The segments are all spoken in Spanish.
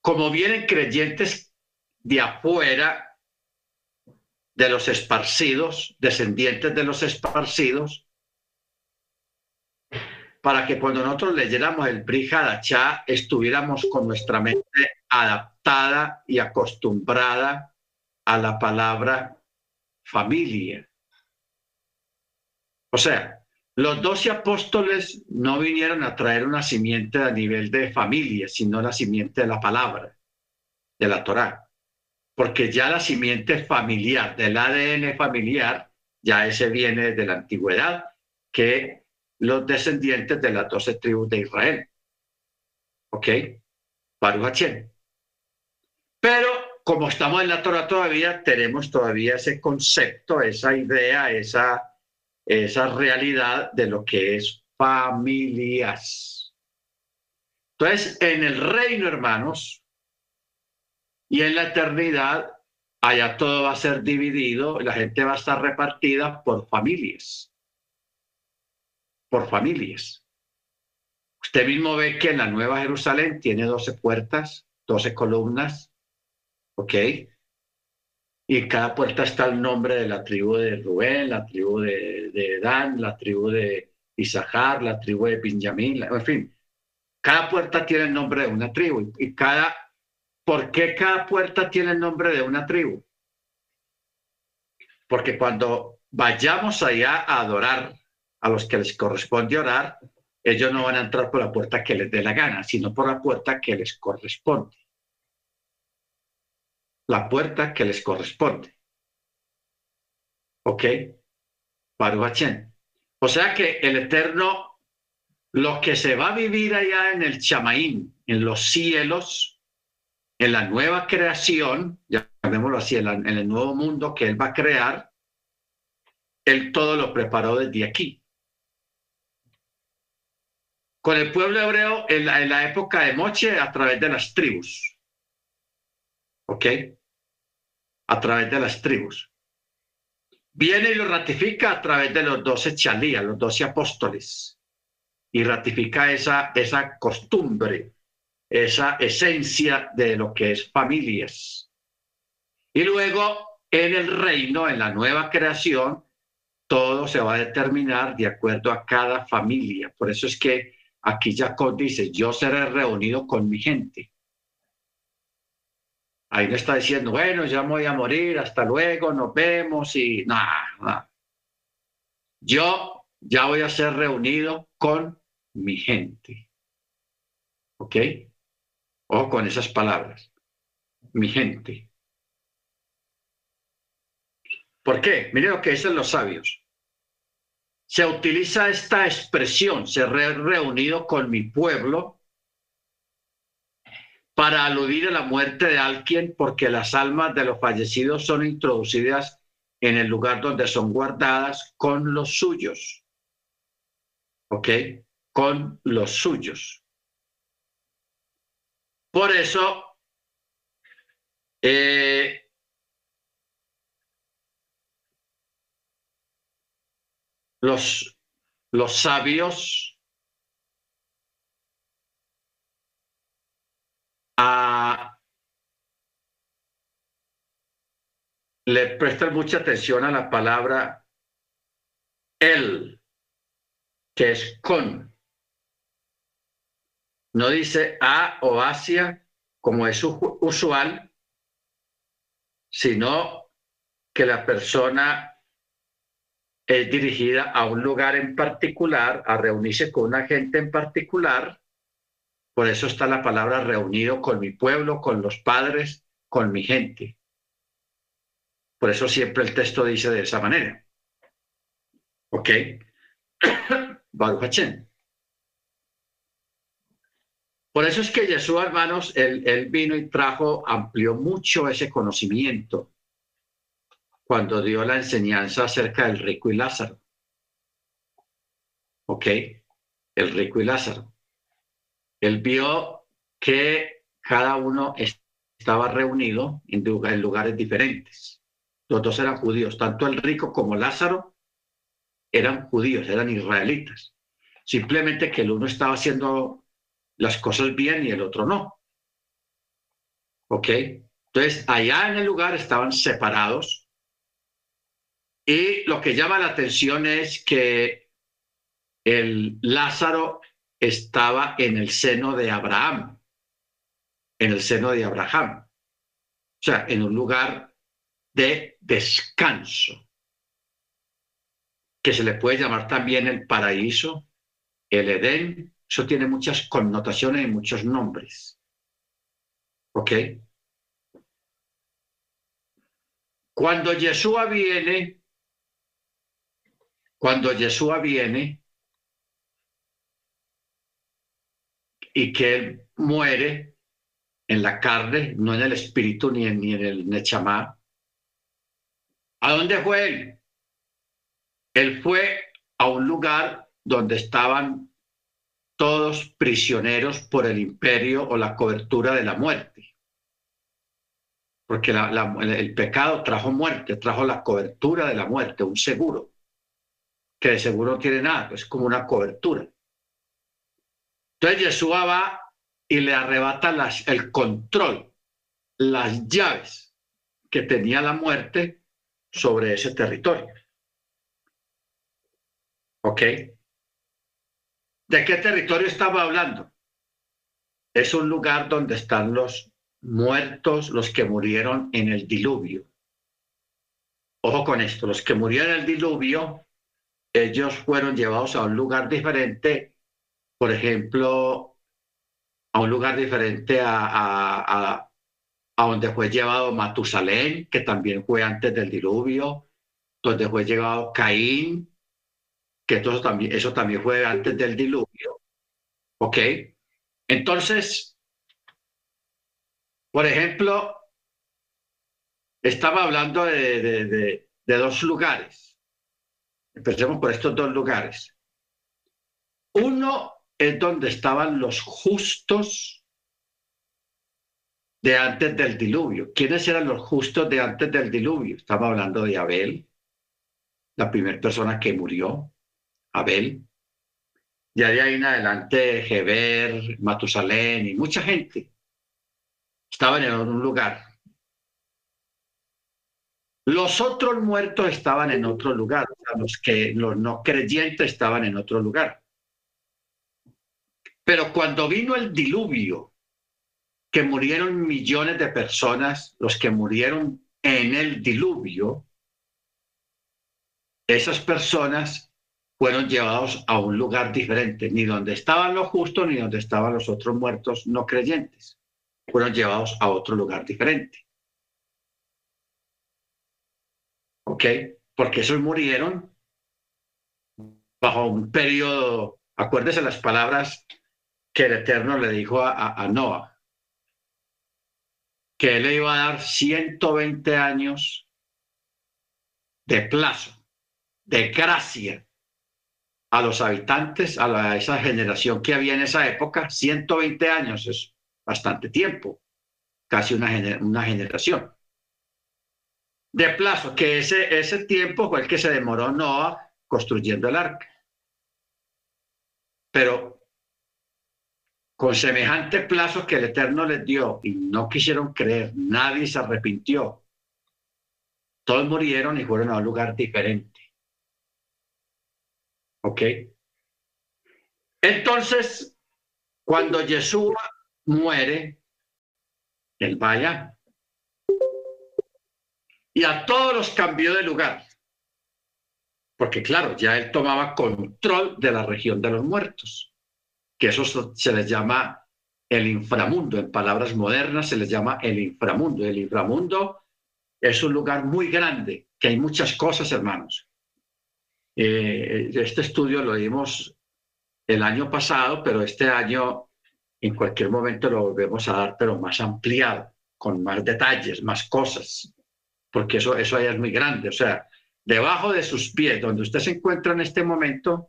como vienen creyentes de afuera, de los esparcidos, descendientes de los esparcidos, para que cuando nosotros leyéramos el Brihadachá estuviéramos con nuestra mente adaptada y acostumbrada a la palabra familia. O sea, los doce apóstoles no vinieron a traer una simiente a nivel de familia, sino la simiente de la palabra, de la Torá. Porque ya la simiente familiar, del ADN familiar, ya ese viene de la antigüedad, que los descendientes de las doce tribus de Israel. ¿Ok? Baruch Pero como estamos en la Torah todavía, tenemos todavía ese concepto, esa idea, esa, esa realidad de lo que es familias. Entonces, en el reino, hermanos, y en la eternidad, allá todo va a ser dividido, la gente va a estar repartida por familias. Por familias. Usted mismo ve que en la Nueva Jerusalén tiene 12 puertas, 12 columnas, ¿Ok? Y cada puerta está el nombre de la tribu de Rubén, la tribu de, Dan, la tribu de Isahar, la tribu de Benjamín, en fin. Cada puerta tiene el nombre de una tribu. Y cada, ¿Por qué cada puerta tiene el nombre de una tribu? Porque cuando vayamos allá a adorar a los que les corresponde orar, ellos no van a entrar por la puerta que les dé la gana, sino por la puerta que les corresponde la puerta que les corresponde. ¿Ok? Baruch O sea que el Eterno, lo que se va a vivir allá en el Chamaín, en los cielos, en la nueva creación, llamémoslo así, en, en el nuevo mundo que Él va a crear, Él todo lo preparó desde aquí. Con el pueblo hebreo en la, en la época de Moche a través de las tribus. ¿Ok? A través de las tribus. Viene y lo ratifica a través de los doce chalías, los doce apóstoles, y ratifica esa, esa costumbre, esa esencia de lo que es familias. Y luego en el reino, en la nueva creación, todo se va a determinar de acuerdo a cada familia. Por eso es que aquí Jacob dice, yo seré reunido con mi gente. Ahí no está diciendo, bueno, ya voy a morir, hasta luego, nos vemos y nada, Yo ya voy a ser reunido con mi gente. ¿Ok? O con esas palabras. Mi gente. ¿Por qué? Miren lo que dicen los sabios. Se utiliza esta expresión, ser reunido con mi pueblo, para aludir a la muerte de alguien porque las almas de los fallecidos son introducidas en el lugar donde son guardadas con los suyos. ¿Ok? Con los suyos. Por eso, eh, los, los sabios le prestan mucha atención a la palabra él, que es con. No dice a o hacia, como es usual, sino que la persona es dirigida a un lugar en particular, a reunirse con una gente en particular, por eso está la palabra reunido con mi pueblo, con los padres, con mi gente. Por eso siempre el texto dice de esa manera. ¿Ok? Baruch Por eso es que Jesús, hermanos, él, él, vino y trajo, amplió mucho ese conocimiento cuando dio la enseñanza acerca del rico y Lázaro. ¿Ok? El rico y Lázaro. Él vio que cada uno estaba reunido en lugares diferentes. Los dos eran judíos, tanto el rico como Lázaro eran judíos, eran israelitas. Simplemente que el uno estaba haciendo las cosas bien y el otro no. ¿Ok? Entonces, allá en el lugar estaban separados. Y lo que llama la atención es que el Lázaro estaba en el seno de Abraham, en el seno de Abraham, o sea, en un lugar de descanso, que se le puede llamar también el paraíso, el Edén, eso tiene muchas connotaciones y muchos nombres. ¿Ok? Cuando Yeshua viene, cuando Yeshua viene y que él muere en la carne, no en el espíritu ni en, el Nechamá, ¿a dónde fue él? Él fue a un lugar donde estaban todos prisioneros por el imperio o la cobertura de la muerte. Porque el pecado trajo muerte, trajo la cobertura de la muerte, un seguro, que de seguro no tiene nada, es como una cobertura. Entonces Yeshua va y le arrebata el control, las llaves que tenía la muerte sobre ese territorio. ¿Ok? ¿De qué territorio estaba hablando? Es un lugar donde están los muertos, los que murieron en el diluvio. Ojo con esto, los que murieron en el diluvio, ellos fueron llevados a un lugar diferente, por ejemplo, a un lugar diferente a, a, a, donde fue llevado Matusalén, que también fue antes del diluvio, donde fue llevado Caín, que eso también, eso también fue antes del diluvio. ¿Ok? Entonces, por ejemplo, estaba hablando de, de, de, dos lugares. Empecemos por estos dos lugares. Uno es donde estaban los justos de antes del diluvio. ¿Quiénes eran los justos de antes del diluvio? Estaba hablando de Abel, la primera persona que murió. Abel. Ya de ahí en adelante, Geber, Matusalén y mucha gente estaban en un lugar. Los otros muertos estaban en otro lugar, los que los no creyentes estaban en otro lugar. Pero cuando vino el diluvio, que murieron millones de personas, los que murieron en el diluvio, esas personas fueron llevados a un lugar diferente, ni donde estaban los justos ni donde estaban los otros muertos no creyentes. Fueron llevados a otro lugar diferente. ¿Ok? Porque esos murieron bajo un periodo, acuérdese las palabras que el Eterno le dijo a, a Noah, que él le iba a dar 120 años de plazo, de gracia a los habitantes, a, esa generación que había en esa época, 120 años es bastante tiempo, casi una, generación. De plazo, que ese, ese tiempo fue el que se demoró Noah construyendo el arca. Pero con semejante plazo que el Eterno les dio y no quisieron creer, nadie se arrepintió. Todos murieron y fueron a un lugar diferente. ¿Ok? Entonces, cuando Jesús muere, él vaya y a todos los cambió de lugar. Porque claro, ya él tomaba control de la región de los muertos, que eso se les llama el inframundo. En palabras modernas se les llama el inframundo. El inframundo es un lugar muy grande, que hay muchas cosas, hermanos. Eh, este estudio lo dimos el año pasado, pero este año en cualquier momento lo volvemos a dar, pero más ampliado, con más detalles, más cosas, porque eso, eso es muy grande. O sea, debajo de sus pies, donde usted se encuentra en este momento,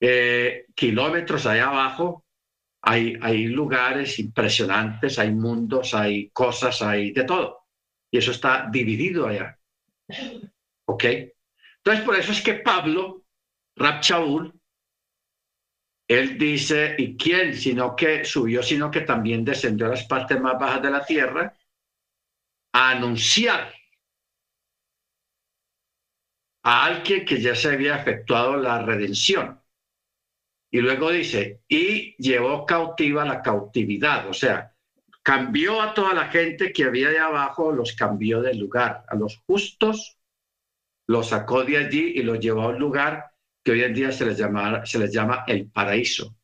eh, kilómetros allá abajo, hay, hay lugares impresionantes, hay mundos, hay cosas, hay de todo. Y eso está dividido allá. ¿Ok? Entonces, por eso es que Pablo, Rab él dice, ¿y quién? Sino que subió, sino que también descendió a las partes más bajas de la tierra a anunciar a alguien que ya se había efectuado la redención. Y luego dice, y llevó cautiva la cautividad, o sea, cambió a toda la gente que había de abajo, los cambió del lugar, a los justos los sacó de allí y los llevó a un lugar que hoy en día se les, llama, se les llama el paraíso,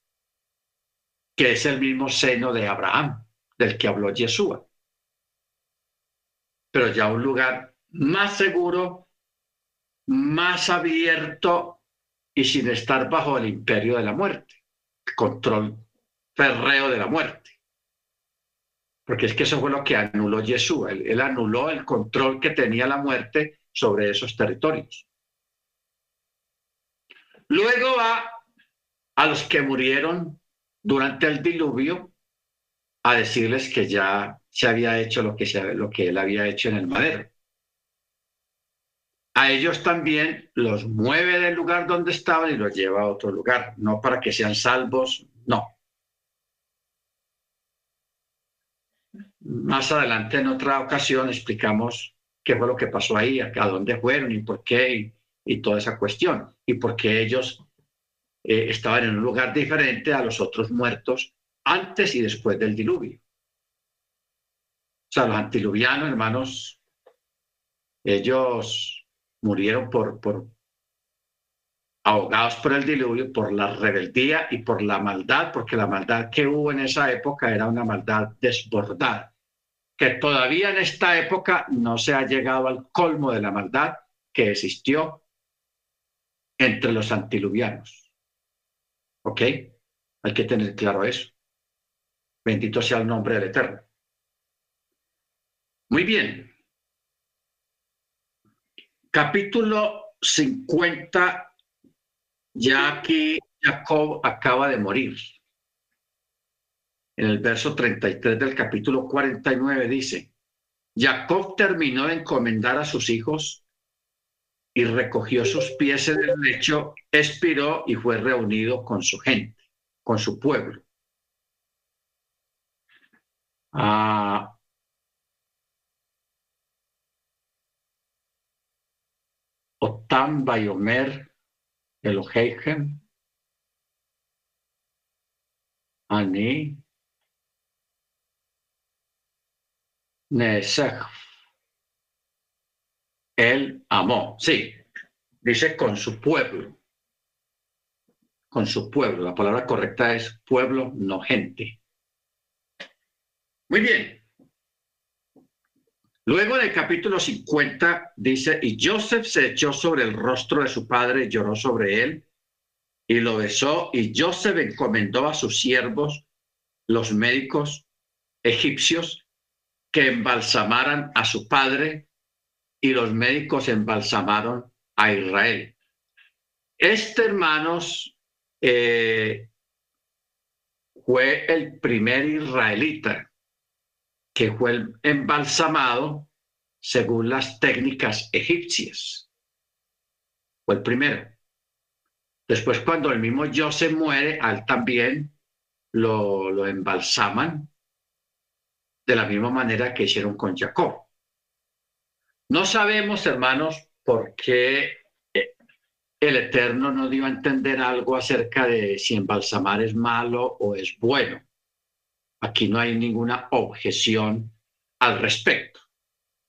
que es el mismo seno de Abraham, del que habló Yeshua. Pero ya un lugar más seguro, más abierto y sin estar bajo el imperio de la muerte, el control ferreo de la muerte. Porque es que eso fue lo que anuló Yeshua. él anuló el control que tenía la muerte sobre esos territorios. Luego va a los que murieron durante el diluvio a decirles que ya se había hecho lo que, se, lo que él había hecho en el madero. A ellos también los mueve del lugar donde estaban y los lleva a otro lugar, no para que sean salvos, no. Más adelante en otra ocasión explicamos qué fue lo que pasó ahí, a dónde fueron y por qué y, toda esa cuestión. Y por qué ellos eh, estaban en un lugar diferente a los otros muertos antes y después del diluvio. O sea, los antiluvianos, hermanos, ellos murieron por, por ahogados por el diluvio, por la rebeldía y por la maldad, porque la maldad que hubo en esa época era una maldad desbordada que todavía en esta época no se ha llegado al colmo de la maldad que existió entre los antiluvianos. ¿Ok? Hay que tener claro eso. Bendito sea el nombre del Eterno. Muy bien. Capítulo 50. Ya aquí Jacob acaba de morir en el verso 33 del capítulo 49 dice, Jacob terminó de encomendar a sus hijos y recogió sus pies en el lecho, expiró y fue reunido con su gente, con su pueblo. Ah, Otam Bayomer Eloheihem Ani Nesach. Él amó, sí, dice con su pueblo. Con su pueblo. La palabra correcta es pueblo, no gente. Muy bien. Luego del capítulo 50 dice, y Joseph se echó sobre el rostro de su padre, lloró sobre él y lo besó, y Joseph encomendó a sus siervos, los médicos egipcios, que embalsamaran a su padre y los médicos embalsamaron a Israel. Este, hermanos, eh, fue el primer israelita que fue embalsamado según las técnicas egipcias. Fue el primero. Después, cuando el mismo José muere, al también lo, lo embalsaman de la misma manera que hicieron con Jacob. No sabemos, hermanos, por qué eh, el Eterno no dio a entender algo acerca de si embalsamar es malo o es bueno. Aquí no hay ninguna objeción al respecto.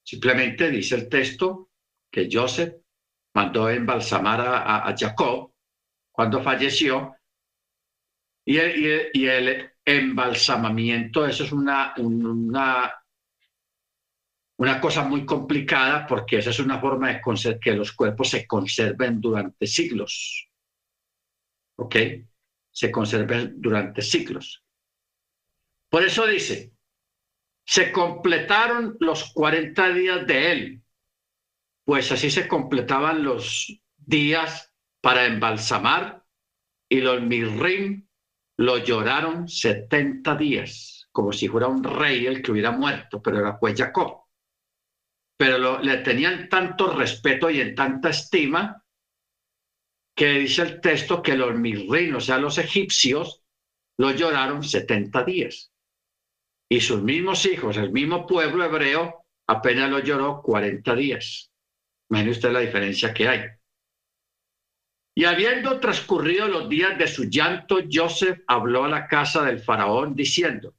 Simplemente dice el texto que Joseph mandó embalsamar a, Jacob cuando falleció y y el, embalsamamiento, eso es una, una, una cosa muy complicada porque esa es una forma de que los cuerpos se conserven durante siglos. ¿Ok? Se conserven durante siglos. Por eso dice, se completaron los 40 días de él, pues así se completaban los días para embalsamar y los mirrim lo lloraron 70 días, como si fuera un rey el que hubiera muerto, pero era pues Jacob. Pero le tenían tanto respeto y en tanta estima que dice el texto que los misrinos, o sea, los egipcios, lo lloraron 70 días. Y sus mismos hijos, el mismo pueblo hebreo, apenas lo lloró 40 días. Imagine usted la diferencia que hay. Y habiendo transcurrido los días de su llanto, Joseph habló a la casa del faraón diciendo,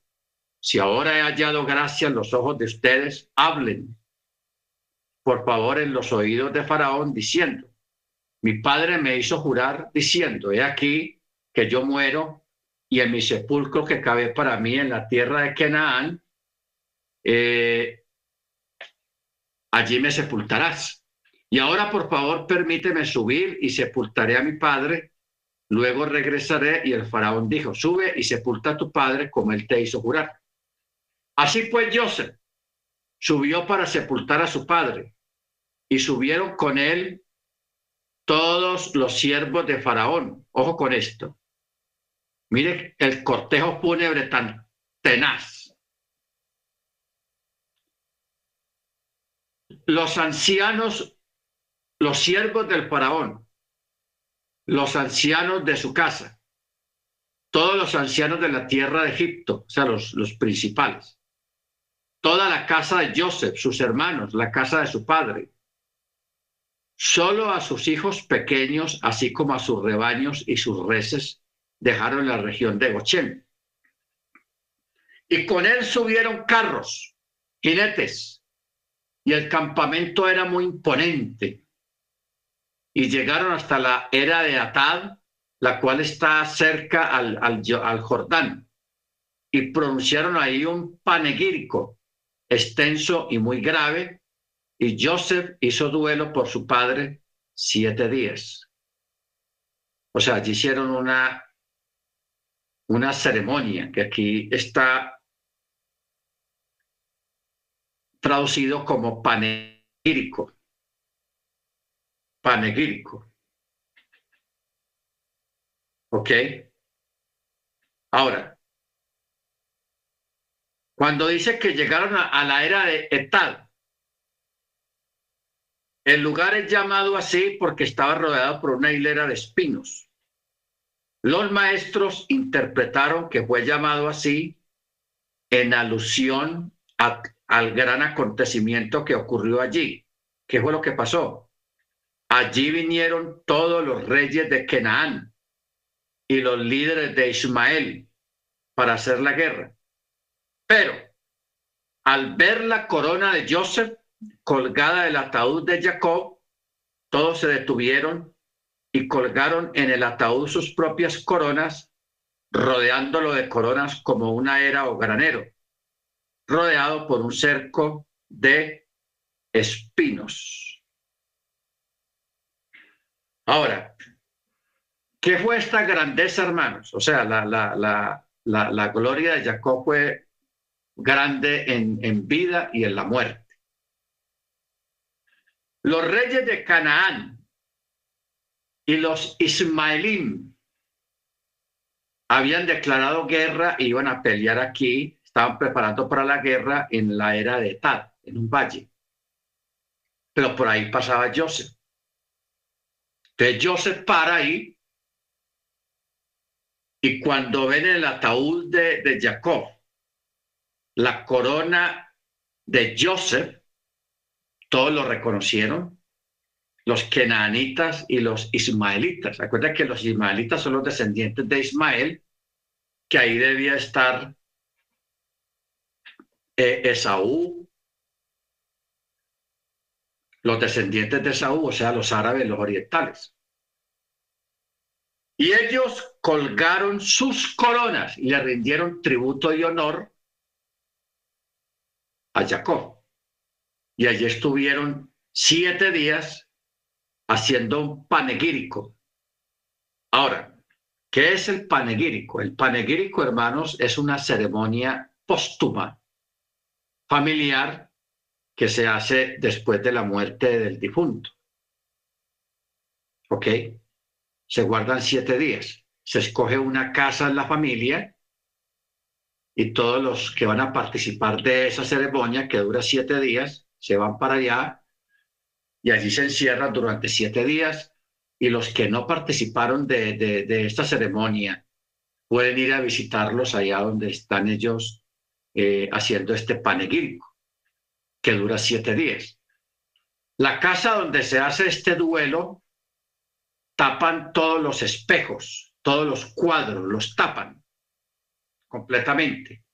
si ahora he hallado gracia en los ojos de ustedes, hablen, por favor, en los oídos de faraón, diciendo, mi padre me hizo jurar diciendo, he aquí que yo muero y en mi sepulcro que cabe para mí en la tierra de Canaán, eh, allí me sepultarás. Y ahora, por favor, permíteme subir y sepultaré a mi padre. Luego regresaré. Y el faraón dijo, sube y sepulta a tu padre como él te hizo jurar. Así pues, Joseph subió para sepultar a su padre. Y subieron con él todos los siervos de Faraón. Ojo con esto. Mire el cortejo fúnebre tan tenaz. Los ancianos los siervos del faraón, los ancianos de su casa, todos los ancianos de la tierra de Egipto, o sea, los, principales, toda la casa de Joseph, sus hermanos, la casa de su padre, solo a sus hijos pequeños, así como a sus rebaños y sus reses, dejaron la región de Goshen. Y con él subieron carros, jinetes, y el campamento era muy imponente y llegaron hasta la era de Atad, la cual está cerca al, al, Jordán, y pronunciaron ahí un panegírico extenso y muy grave, y Joseph hizo duelo por su padre siete días. O sea, allí hicieron una, una ceremonia que aquí está traducido como panegírico panegírico. ¿Ok? Ahora, cuando dice que llegaron a, la era de Etad, el lugar es llamado así porque estaba rodeado por una hilera de espinos. Los maestros interpretaron que fue llamado así en alusión al gran acontecimiento que ocurrió allí. ¿Qué fue lo que pasó? Allí vinieron todos los reyes de Canaán y los líderes de Ismael para hacer la guerra. Pero al ver la corona de Joseph colgada del ataúd de Jacob, todos se detuvieron y colgaron en el ataúd sus propias coronas, rodeándolo de coronas como una era o granero, rodeado por un cerco de espinos. Ahora, ¿qué fue esta grandeza, hermanos? O sea, la, la, la, la gloria de Jacob fue grande en, en vida y en la muerte. Los reyes de Canaán y los ismaelim habían declarado guerra y iban a pelear aquí, estaban preparando para la guerra en la era de Tad, en un valle. Pero por ahí pasaba Joseph. Entonces Joseph para ahí y cuando ven el ataúd de, de Jacob, la corona de Joseph, todos lo reconocieron, los kenanitas y los ismaelitas. Acuérdense que los ismaelitas son los descendientes de Ismael, que ahí debía estar eh, Esaú, los descendientes de Saúl, o sea, los árabes, los orientales. Y ellos colgaron sus coronas y le rindieron tributo y honor a Jacob. Y allí estuvieron siete días haciendo un panegírico. Ahora, ¿qué es el panegírico? El panegírico, hermanos, es una ceremonia póstuma, familiar, que se hace después de la muerte del difunto. ¿Ok? Se guardan siete días. Se escoge una casa en la familia y todos los que van a participar de esa ceremonia, que dura siete días, se van para allá y allí se encierran durante siete días y los que no participaron de, de, esta ceremonia pueden ir a visitarlos allá donde están ellos eh, haciendo este panegírico, que dura siete días. La casa donde se hace este duelo tapan todos los espejos, todos los cuadros, los tapan completamente.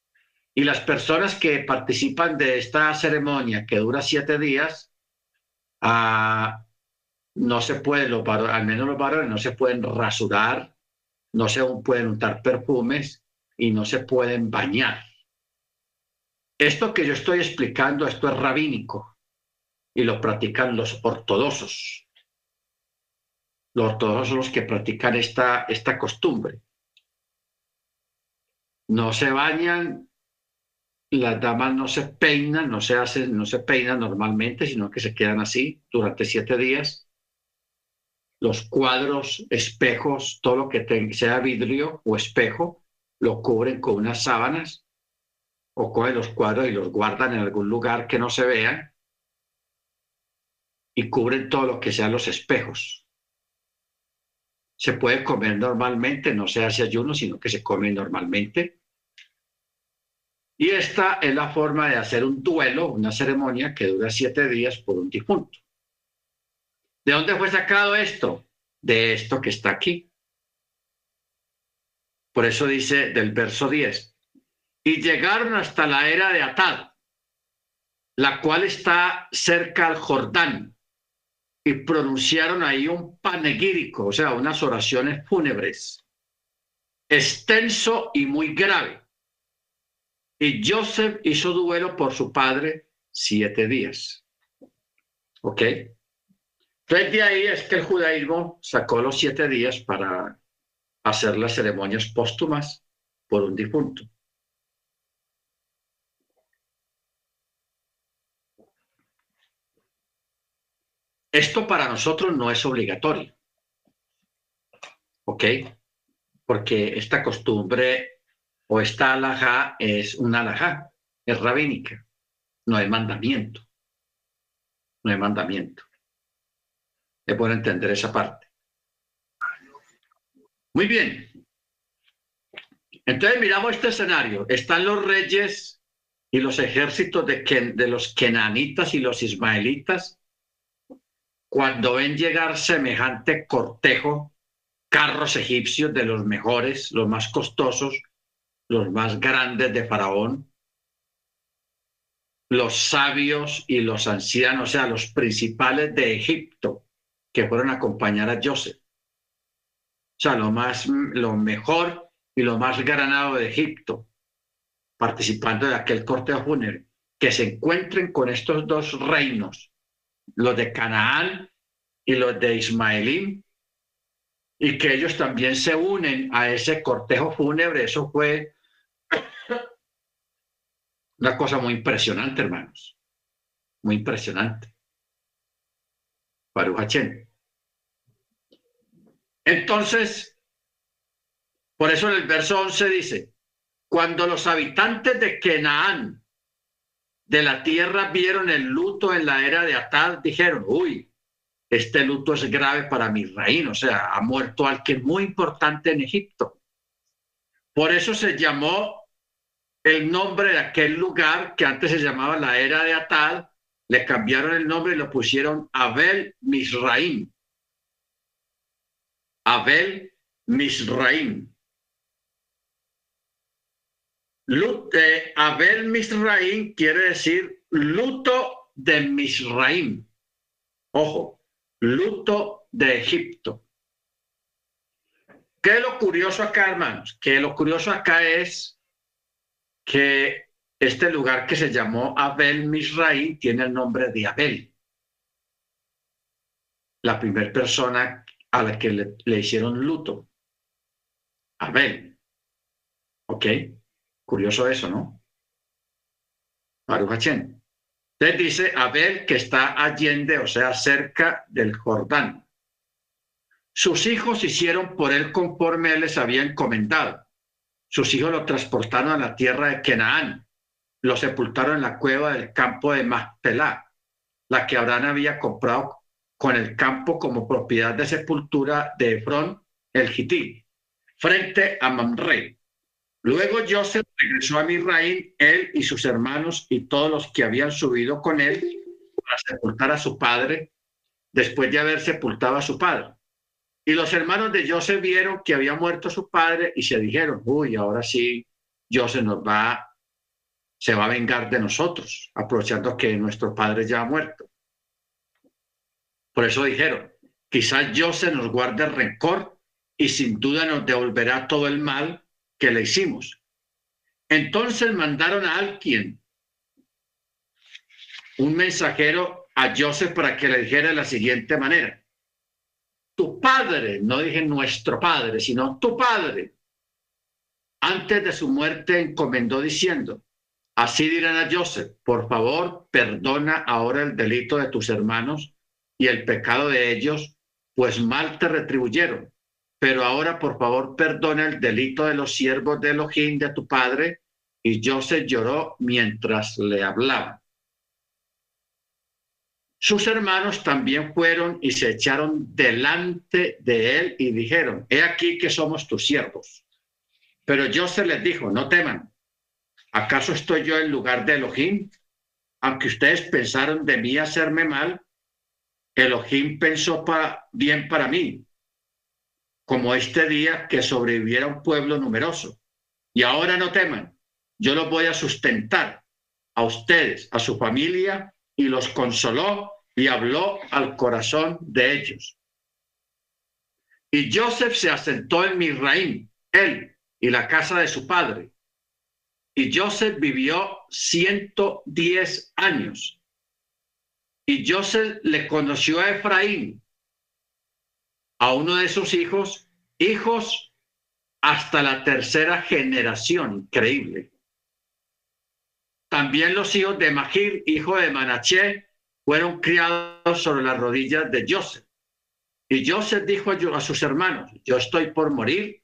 Y las personas que participan de esta ceremonia que dura siete días, ah, no se pueden, los al menos los varones, no se pueden rasurar, no se pueden untar perfumes y no se pueden bañar. Esto que yo estoy explicando, esto es rabínico y lo practican los ortodoxos. Los ortodoxos son los que practican esta, esta costumbre. No se bañan, las damas no se peinan, no se hacen, no se peinan normalmente, sino que se quedan así durante siete días. Los cuadros, espejos, todo lo que sea vidrio o espejo, lo cubren con unas sábanas o cogen los cuadros y los guardan en algún lugar que no se vean y cubren todo lo que sean los espejos. Se puede comer normalmente, no se hace ayuno, sino que se come normalmente. Y esta es la forma de hacer un duelo, una ceremonia que dura siete días por un difunto. ¿De dónde fue sacado esto? De esto que está aquí. Por eso dice del verso 10. Y llegaron hasta la era de Atad, la cual está cerca al Jordán, y pronunciaron ahí un panegírico, o sea, unas oraciones fúnebres, extenso y muy grave. Y Joseph hizo duelo por su padre siete días. ¿Ok? Frente ahí es que el judaísmo sacó los siete días para hacer las ceremonias póstumas por un difunto. Esto para nosotros no es obligatorio. ¿Ok? Porque esta costumbre o esta alhaja es una alhaja, es rabínica. No hay mandamiento. No hay mandamiento. Es bueno entender esa parte. Muy bien. Entonces miramos este escenario. Están los reyes y los ejércitos de, de los kenanitas y los ismaelitas cuando ven llegar semejante cortejo, carros egipcios de los mejores, los más costosos, los más grandes de Faraón, los sabios y los ancianos, o sea, los principales de Egipto, que fueron a acompañar a Joseph. O sea, lo, más, lo mejor y lo más granado de Egipto, participando de aquel cortejo fúnebre, que se encuentren con estos dos reinos, los de Canaán y los de Ismaelim, y que ellos también se unen a ese cortejo fúnebre. Eso fue una cosa muy impresionante, hermanos. Muy impresionante. Baruch Entonces, por eso en el verso 11 dice, cuando los habitantes de Canaán de la tierra vieron el luto en la era de Atal, dijeron, uy, este luto es grave para mi reino, o sea, ha muerto alguien muy importante en Egipto. Por eso se llamó el nombre de aquel lugar que antes se llamaba la era de Atal, le cambiaron el nombre y lo pusieron Abel Misraim. Abel Misraim. Abel Misraim quiere decir luto de Misraim. Ojo, luto de Egipto. ¿Qué es lo curioso acá, hermanos? Que lo curioso acá es que este lugar que se llamó Abel Misraim tiene el nombre de Abel, la primera persona a la que le, hicieron luto. Abel. ¿Ok? Curioso eso, ¿no? Baruch Entonces dice Abel que está allende, o sea, cerca del Jordán. Sus hijos hicieron por él conforme él les había encomendado. Sus hijos lo transportaron a la tierra de Canaán. Lo sepultaron en la cueva del campo de Maspelá, la que Abraham había comprado con el campo como propiedad de sepultura de Efrón el Gití, frente a Mamre. Luego Joseph regresó a Misraín, él y sus hermanos y todos los que habían subido con él para sepultar a su padre, después de haber sepultado a su padre. Y los hermanos de Joseph vieron que había muerto su padre y se dijeron, uy, ahora sí, Joseph nos va, se va a vengar de nosotros, aprovechando que nuestro padre ya ha muerto. Por eso dijeron, quizás Joseph nos guarde rencor y sin duda nos devolverá todo el mal que le hicimos. Entonces mandaron a alguien, un mensajero a Joseph para que le dijera de la siguiente manera, tu padre, no dije nuestro padre, sino tu padre, antes de su muerte encomendó diciendo, así dirán a Joseph, por favor, perdona ahora el delito de tus hermanos y el pecado de ellos, pues mal te retribuyeron. Pero ahora, por favor, perdona el delito de los siervos de Elohim de tu padre. Y Joseph lloró mientras le hablaba. Sus hermanos también fueron y se echaron delante de él y dijeron, he aquí que somos tus siervos. Pero Joseph les dijo, no teman, ¿acaso estoy yo en lugar de Elohim? Aunque ustedes pensaron de mí hacerme mal, Elohim pensó para, bien para mí, como este día que sobreviviera un pueblo numeroso. Y ahora no teman, yo los voy a sustentar a ustedes, a su familia y los consoló y habló al corazón de ellos. Y Joseph se asentó en Misraim, él y la casa de su padre. Y Joseph vivió 110 años. Y Joseph le conoció a Efraín, a uno de sus hijos, hijos hasta la tercera generación, increíble. También los hijos de Magir, hijo de Manaché, fueron criados sobre las rodillas de Joseph. Y Joseph dijo a sus hermanos, yo estoy por morir,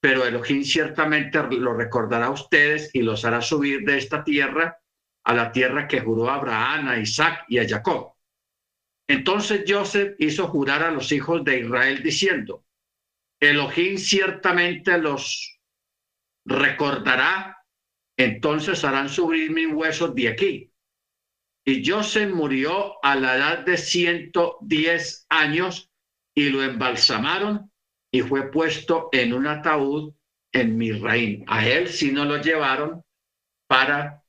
pero Elohim ciertamente lo recordará a ustedes y los hará subir de esta tierra a la tierra que juró a Abraham, a Isaac y a Jacob. Entonces Joseph hizo jurar a los hijos de Israel diciendo, Elohim ciertamente los recordará entonces harán subir mis huesos de aquí. Y Joseph murió a la edad de 110 años y lo embalsamaron y fue puesto en un ataúd en Misraín. A él sí no lo llevaron para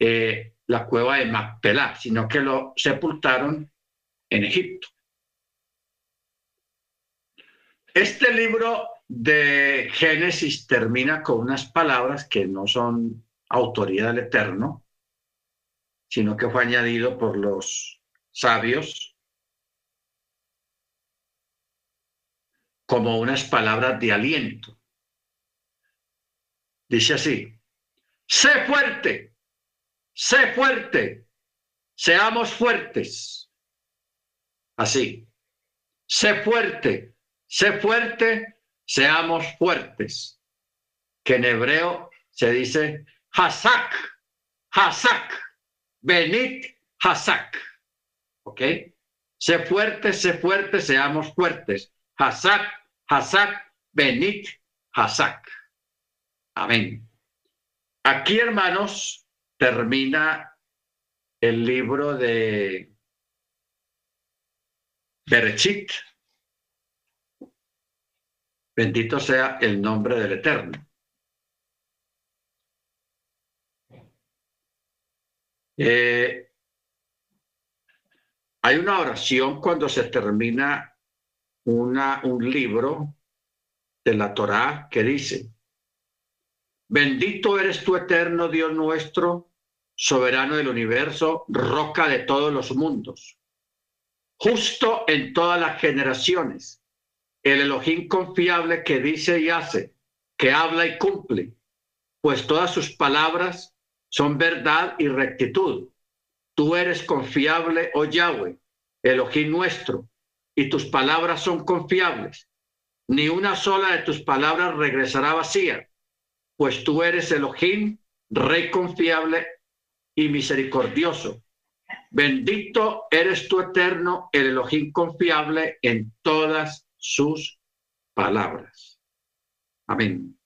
eh, la cueva de Macpelá, sino que lo sepultaron en Egipto. Este libro de Génesis termina con unas palabras que no son autoridad del Eterno, sino que fue añadido por los sabios como unas palabras de aliento. Dice así, sé fuerte, sé fuerte, seamos fuertes. Así, sé fuerte, sé fuerte, seamos fuertes. Que en hebreo se dice Hasak, Hasak, Benit Hasak. ¿Ok? Sé fuerte, sé fuerte, seamos fuertes. Hasak, Hasak, Benit Hasak. Amén. Aquí, hermanos, termina el libro de Berechit. Bendito sea el nombre del Eterno. Eh, hay una oración cuando se termina una, un libro de la Torá que dice, bendito eres tú eterno Dios nuestro, soberano del universo, roca de todos los mundos, justo en todas las generaciones, el Elohim confiable que dice y hace, que habla y cumple, pues todas sus palabras son verdad y rectitud. Tú eres confiable, oh Yahweh, Elohim nuestro, y tus palabras son confiables. Ni una sola de tus palabras regresará vacía, pues tú eres Elohim, Rey confiable y misericordioso, Bendito eres tu eterno, el Elohim confiable en todas sus palabras. Amén.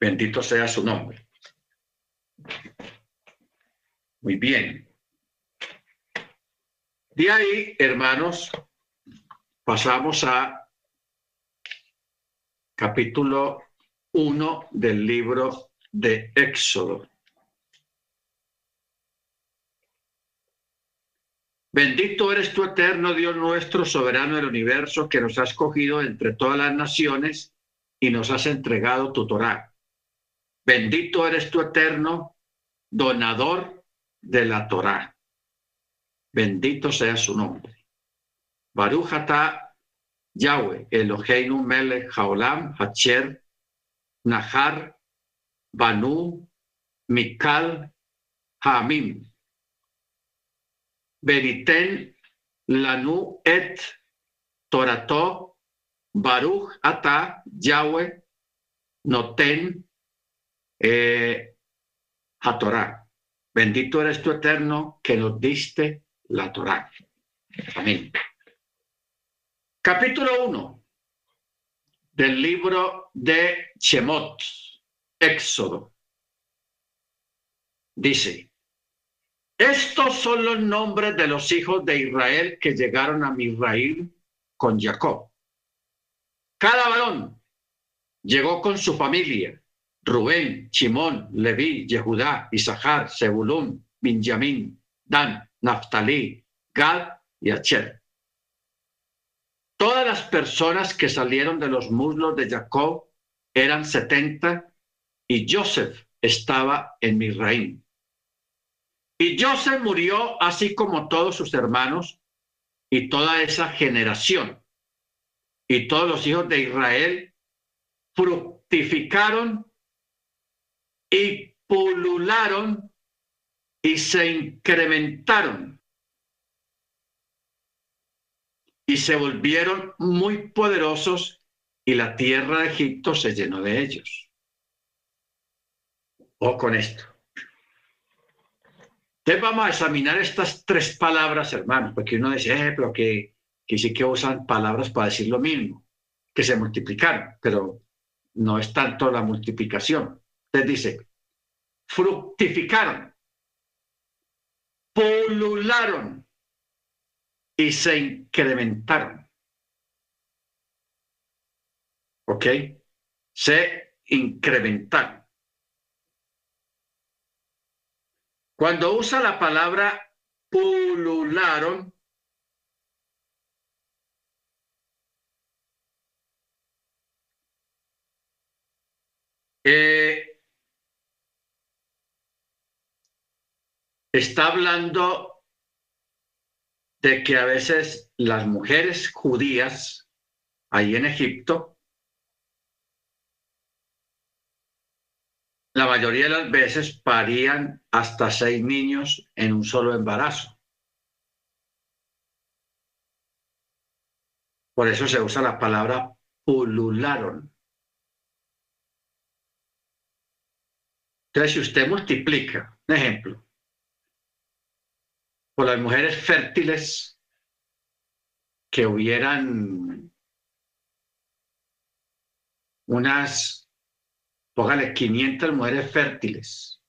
Bendito sea su nombre. Muy bien. De ahí, hermanos, pasamos a capítulo 1 del libro de Éxodo. Bendito eres tu eterno Dios nuestro, soberano del universo, que nos has cogido entre todas las naciones y nos has entregado tu Torá. Bendito eres tu eterno donador de la Torá. Bendito sea su nombre. Barujata Yahweh, Eloheinu Melech Haolam, Hacher, Nahar, Banu, Mikal, Hamim. Beniten Lanu et Torato, Baruch Ata, Yahweh, Noten, eh, Torah. Bendito eres tu eterno que nos diste la Torah. Amén. Capítulo 1 del libro de Shemot, Éxodo. Dice, estos son los nombres de los hijos de Israel que llegaron a Misraim con Jacob. Cada varón llegó con su familia Rubén, Chimón, Leví, Yehudá, Isahar, Zebulún, Benjamín, Dan, Naftali, Gad y Acher. Todas las personas que salieron de los muslos de Jacob eran setenta y Joseph estaba en Misraim. Y Joseph murió así como todos sus hermanos y toda esa generación. Y todos los hijos de Israel fructificaron y pulularon y se incrementaron y se volvieron muy poderosos y la tierra de Egipto se llenó de ellos. O con esto. Entonces vamos a examinar estas tres palabras, hermanos, porque uno dice, eh, pero que, que sí que usan palabras para decir lo mismo, que se multiplicaron, pero no es tanto la multiplicación. Entonces dice, fructificaron, polularon y se incrementaron. ¿Ok? Se incrementaron. Cuando usa la palabra pulularon, Eh, está hablando de que a veces las mujeres judías ahí en Egipto, la mayoría de las veces parían hasta seis niños en un solo embarazo. Por eso se usa la palabra pulularon. Entonces, si usted multiplica, un ejemplo, las mujeres fértiles que hubieran unas, póngale 500 mujeres fértiles,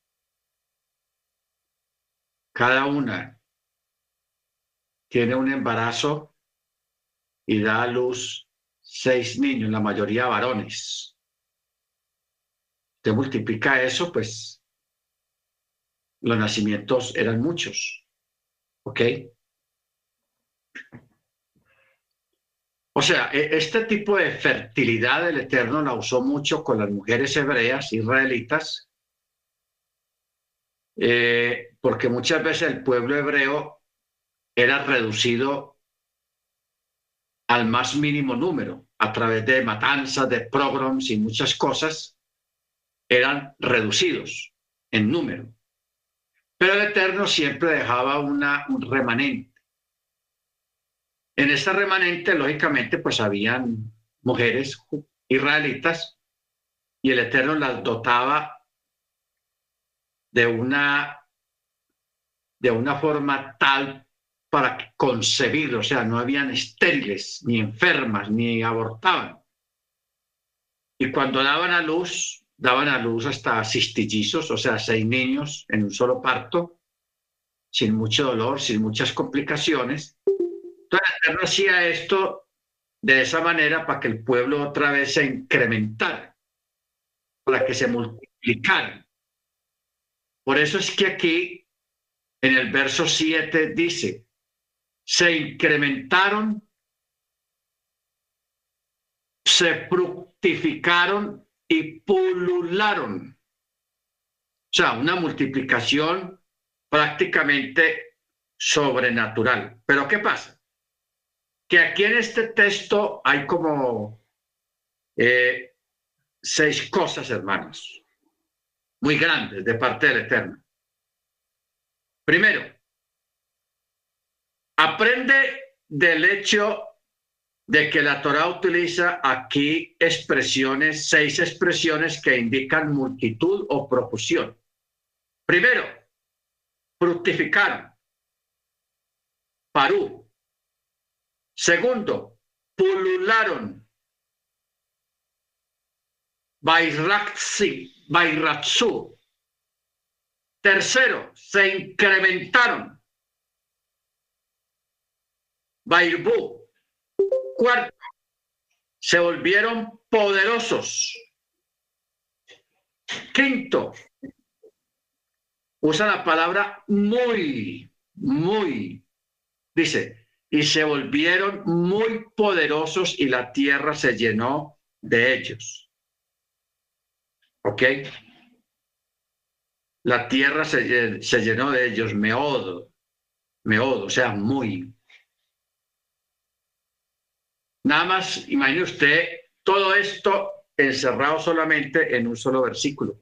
cada una tiene un embarazo y da a luz seis niños, la mayoría varones te multiplica eso, pues los nacimientos eran muchos. ¿Ok? O sea, e, este tipo de fertilidad del Eterno la usó mucho con las mujeres hebreas, israelitas, eh, porque muchas veces el pueblo hebreo era reducido al más mínimo número a través de matanzas, de pogroms y muchas cosas eran reducidos en número. Pero el Eterno siempre dejaba una, un remanente. En esta remanente, lógicamente, pues habían mujeres israelitas y el Eterno las dotaba de una de una forma tal para concebir, o sea, no habían estériles, ni enfermas, ni abortaban. Y cuando daban a luz, daban a luz hasta cistillizos, o sea, seis niños en un solo parto, sin mucho dolor, sin muchas complicaciones. Entonces, el Eterno hacía esto de esa manera para que el pueblo otra vez se incrementara, para que se multiplicara. Por eso es que aquí, en el verso 7, dice, se incrementaron, se fructificaron y pulularon. O sea, una multiplicación prácticamente sobrenatural. Pero ¿qué pasa? Que aquí en este texto hay como eh, seis cosas, hermanos, muy grandes de parte del Eterno. Primero, aprende del hecho de que la Torah utiliza aquí expresiones, seis expresiones que indican multitud o profusión. Primero, fructificaron. Parú. Segundo, pulularon. Bayratzi, Bayratsu. Tercero, se incrementaron. Bairbu. Cuarto, se volvieron poderosos. Quinto, usa la palabra muy, muy. Dice, y se volvieron muy poderosos y la tierra se llenó de ellos. ¿Ok? La tierra se, se llenó de ellos, meodo, meodo, o sea, muy. Nada más, imagine usted todo esto encerrado solamente en un solo versículo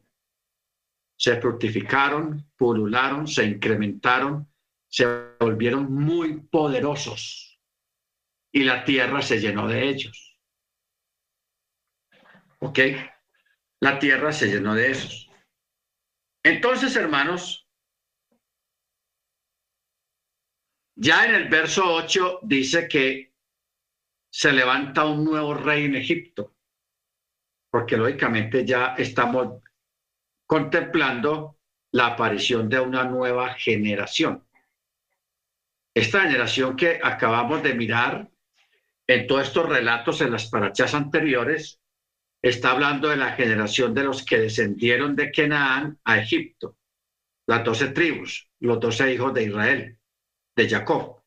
se fructificaron, pulularon, se incrementaron, se volvieron muy poderosos y la tierra se llenó de ellos. ¿Ok? La tierra se llenó de esos. Entonces, hermanos, ya en el verso 8 dice que se levanta un nuevo rey en Egipto, porque lógicamente ya estamos contemplando la aparición de una nueva generación. Esta generación que acabamos de mirar en todos estos relatos en las parachas anteriores, está hablando de la generación de los que descendieron de Canaán a Egipto, las doce tribus, los doce hijos de Israel, de Jacob.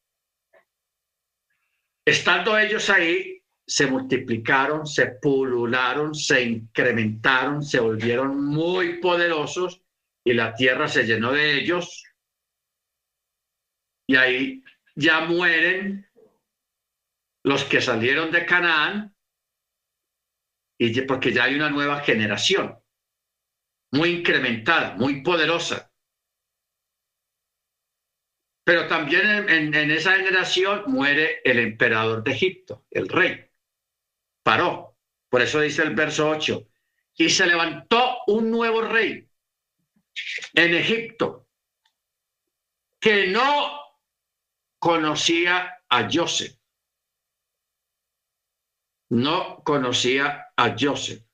Estando ellos ahí, se multiplicaron, se pulularon, se incrementaron, se volvieron muy poderosos y la tierra se llenó de ellos. Y ahí ya mueren los que salieron de Canaán, y porque ya hay una nueva generación, muy incrementada, muy poderosa. Pero también en, esa generación muere el emperador de Egipto, el rey paró. Por eso dice el verso 8. Y se levantó un nuevo rey en Egipto que no conocía a Joseph. No conocía a Joseph.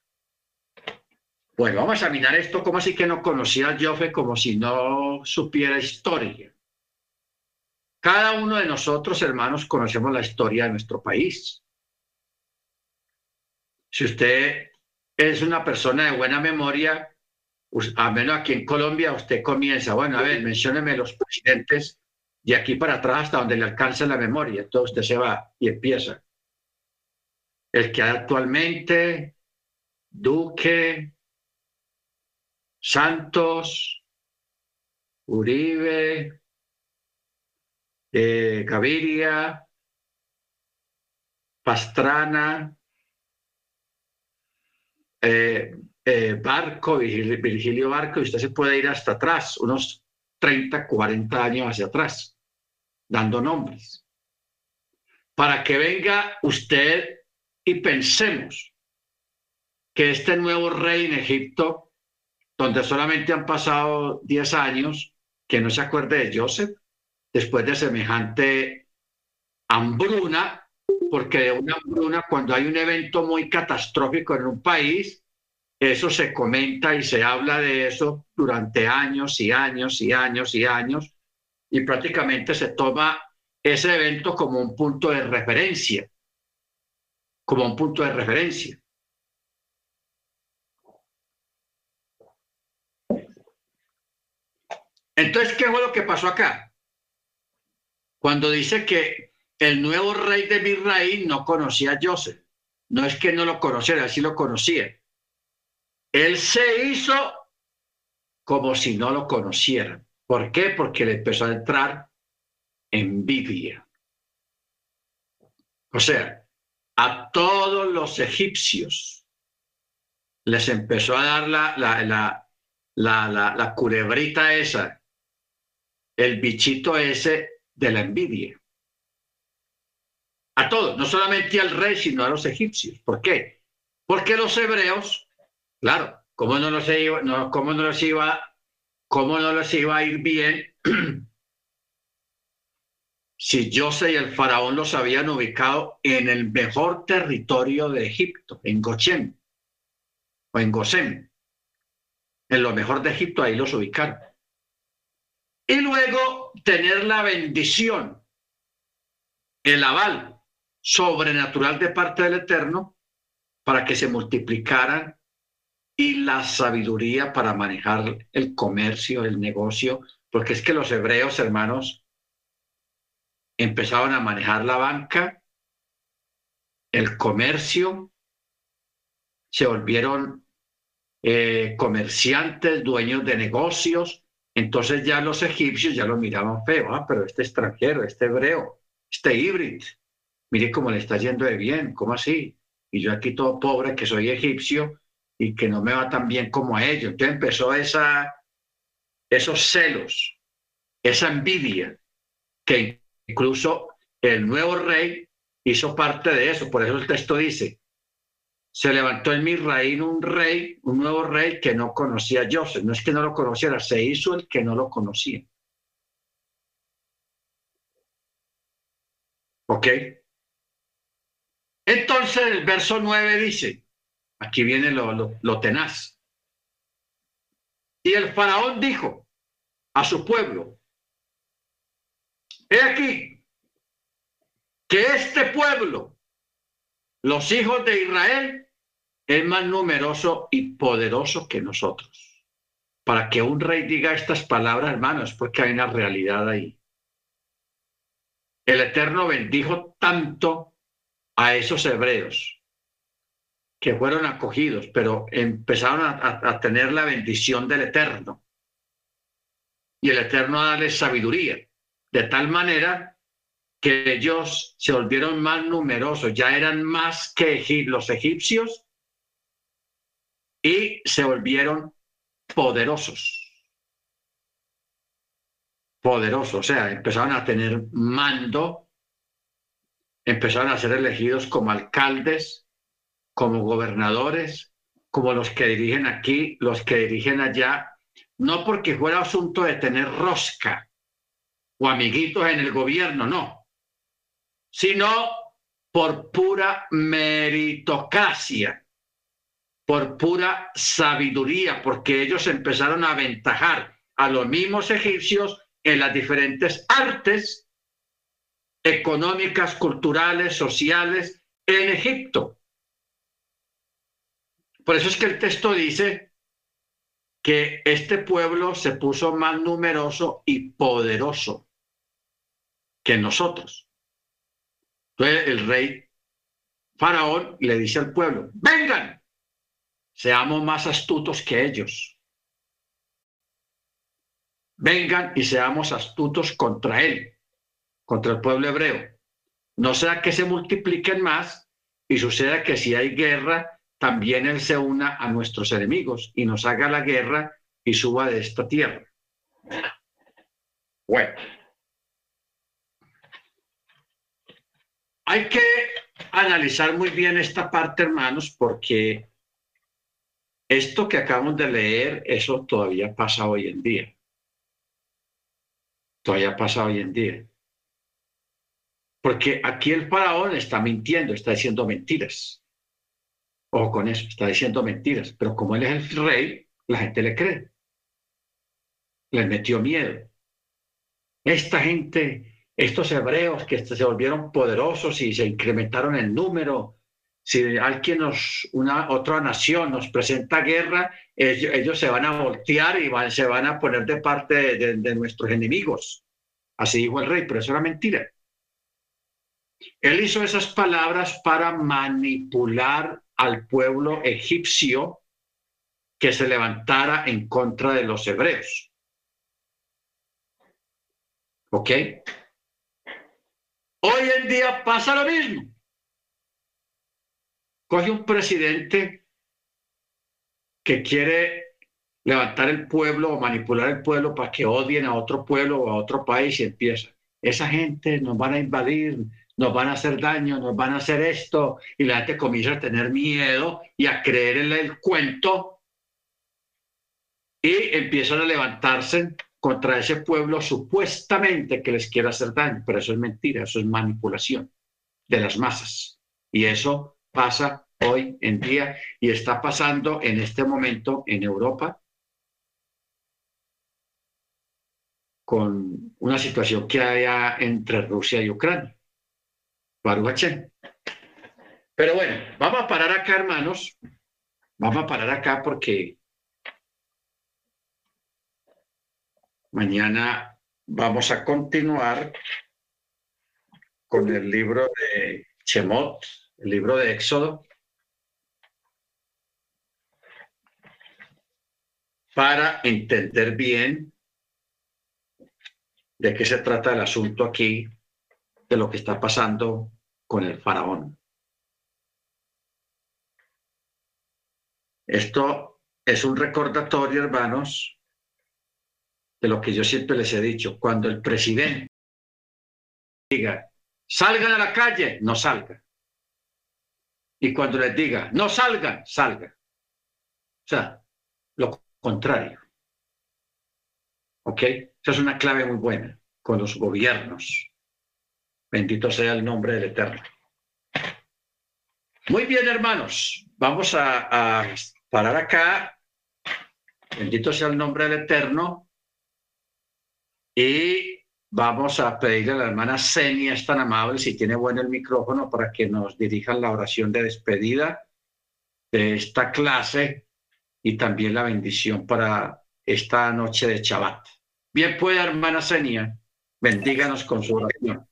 Bueno, vamos a examinar esto. ¿Cómo así que no conocía a Joseph como si no supiera historia? Cada uno de nosotros, hermanos, conocemos la historia de nuestro país. Si usted es una persona de buena memoria, al menos aquí en Colombia, usted comienza, bueno, a ver, mencióneme los presidentes de aquí para atrás hasta donde le alcanza la memoria. Entonces usted se va y empieza. El que actualmente, Duque, Santos, Uribe, eh, Gaviria, Pastrana, eh, eh, Barco, Virgilio Barco, y usted se puede ir hasta atrás, unos 30, 40 años hacia atrás, dando nombres, para que venga usted y pensemos que este nuevo rey en Egipto, donde solamente han pasado 10 años, que no se acuerde de Joseph después de semejante hambruna, porque de una hambruna, cuando hay un evento muy catastrófico en un país, eso se comenta y se habla de eso durante años y años y años y años, y prácticamente se toma ese evento como un punto de referencia, como un punto de referencia. Entonces, ¿qué fue lo que pasó acá? Cuando dice que el nuevo rey de Misraí no conocía a Joseph. No es que no lo conociera, así lo conocía. Él se hizo como si no lo conociera. ¿Por qué? Porque le empezó a entrar envidia. O sea, a todos los egipcios les empezó a dar la, la, la, la, la culebrita esa, el bichito ese de la envidia. A todos, no solamente al rey, sino a los egipcios. ¿Por qué? Porque los hebreos, claro, ¿cómo no los iba, no, cómo no les iba, cómo no les iba a ir bien si José y el faraón los habían ubicado en el mejor territorio de Egipto, en Goshen o en Gosén. En lo mejor de Egipto, ahí los ubicaron. Y luego tener la bendición, el aval sobrenatural de parte del Eterno para que se multiplicaran y la sabiduría para manejar el comercio, el negocio, porque es que los hebreos, hermanos, empezaban a manejar la banca, el comercio, se volvieron eh, comerciantes, dueños de negocios. Entonces ya los egipcios ya lo miraban feo, ah, pero este extranjero, este hebreo, este híbrido, mire cómo le está yendo de bien, ¿cómo así? Y yo aquí todo pobre que soy egipcio y que no me va tan bien como a ellos. Entonces empezó esa, esos celos, esa envidia que Incluso el nuevo rey hizo parte de eso. Por eso el texto dice, se levantó en Misraín un rey, un nuevo rey que no conocía a Joseph. No es que no lo conociera, se hizo el que no lo conocía. ¿Ok? Entonces el verso 9 dice, aquí viene lo, lo, lo tenaz. Y el faraón dijo a su pueblo, He aquí que este pueblo, los hijos de Israel, es más numeroso y poderoso que nosotros. Para que un rey diga estas palabras, hermanos, porque hay una realidad ahí. El Eterno bendijo tanto a esos hebreos que fueron acogidos, pero empezaron a, a tener la bendición del Eterno. Y el Eterno a darles sabiduría de tal manera que ellos se volvieron más numerosos, ya eran más que los egipcios y se volvieron poderosos. Poderosos, o sea, empezaron a tener mando, empezaron a ser elegidos como alcaldes, como gobernadores, como los que dirigen aquí, los que dirigen allá, no porque fuera asunto de tener rosca, o amiguitos en el gobierno, no, sino por pura meritocracia, por pura sabiduría, porque ellos empezaron a aventajar a los mismos egipcios en las diferentes artes económicas, culturales, sociales en Egipto. Por eso es que el texto dice que este pueblo se puso más numeroso y poderoso que nosotros. Entonces el rey Faraón le dice al pueblo, vengan, seamos más astutos que ellos. Vengan y seamos astutos contra él, contra el pueblo hebreo. No sea que se multipliquen más y suceda que si hay guerra, también él se una a nuestros enemigos y nos haga la guerra y suba de esta tierra. Bueno. Hay que analizar muy bien esta parte, hermanos, porque esto que acabamos de leer, eso todavía pasa hoy en día. Todavía pasa hoy en día. Porque aquí el faraón está mintiendo, está diciendo mentiras. O con eso, está diciendo mentiras. Pero como él es el rey, la gente le cree. Les metió miedo. Esta gente, estos hebreos que se volvieron poderosos y se incrementaron en número, si alguien nos, una otra nación nos presenta guerra, ellos, se van a voltear y se van a poner de parte de, nuestros enemigos. Así dijo el rey, pero eso era mentira. Él hizo esas palabras para manipular al pueblo egipcio que se levantara en contra de los hebreos. ¿Ok? Hoy en día pasa lo mismo. Coge un presidente que quiere levantar el pueblo o manipular el pueblo para que odien a otro pueblo o a otro país y empieza. Esa gente nos van a invadir, nos van a hacer daño, nos van a hacer esto, y la gente comienza a tener miedo y a creer en el cuento y empiezan a levantarse contra ese pueblo supuestamente que les quiere hacer daño, pero eso es mentira, eso es manipulación de las masas. Y eso pasa hoy en día y está pasando en este momento en Europa con una situación que haya entre Rusia y Ucrania. Pero bueno, vamos a parar acá, hermanos. Vamos a parar acá porque mañana vamos a continuar con el libro de Chemot, el libro de Éxodo, para entender bien de qué se trata el asunto aquí, de lo que está pasando con el faraón. Esto es un recordatorio, hermanos, de lo que yo siempre les he dicho. Cuando el presidente diga, salgan a la calle, no salgan. Y cuando les diga, no salgan, salgan. O sea, lo contrario. ¿Ok? Esa es una clave muy buena con los gobiernos. Bendito sea el nombre del Eterno. Muy bien, hermanos. Vamos a, parar acá. Bendito sea el nombre del Eterno. Y vamos a pedirle a la hermana Senia, es tan amable, si tiene bueno el micrófono, para que nos dirijan la oración de despedida de esta clase y también la bendición para esta noche de Shabbat. Bien puede, hermana Senia, bendíganos con su oración.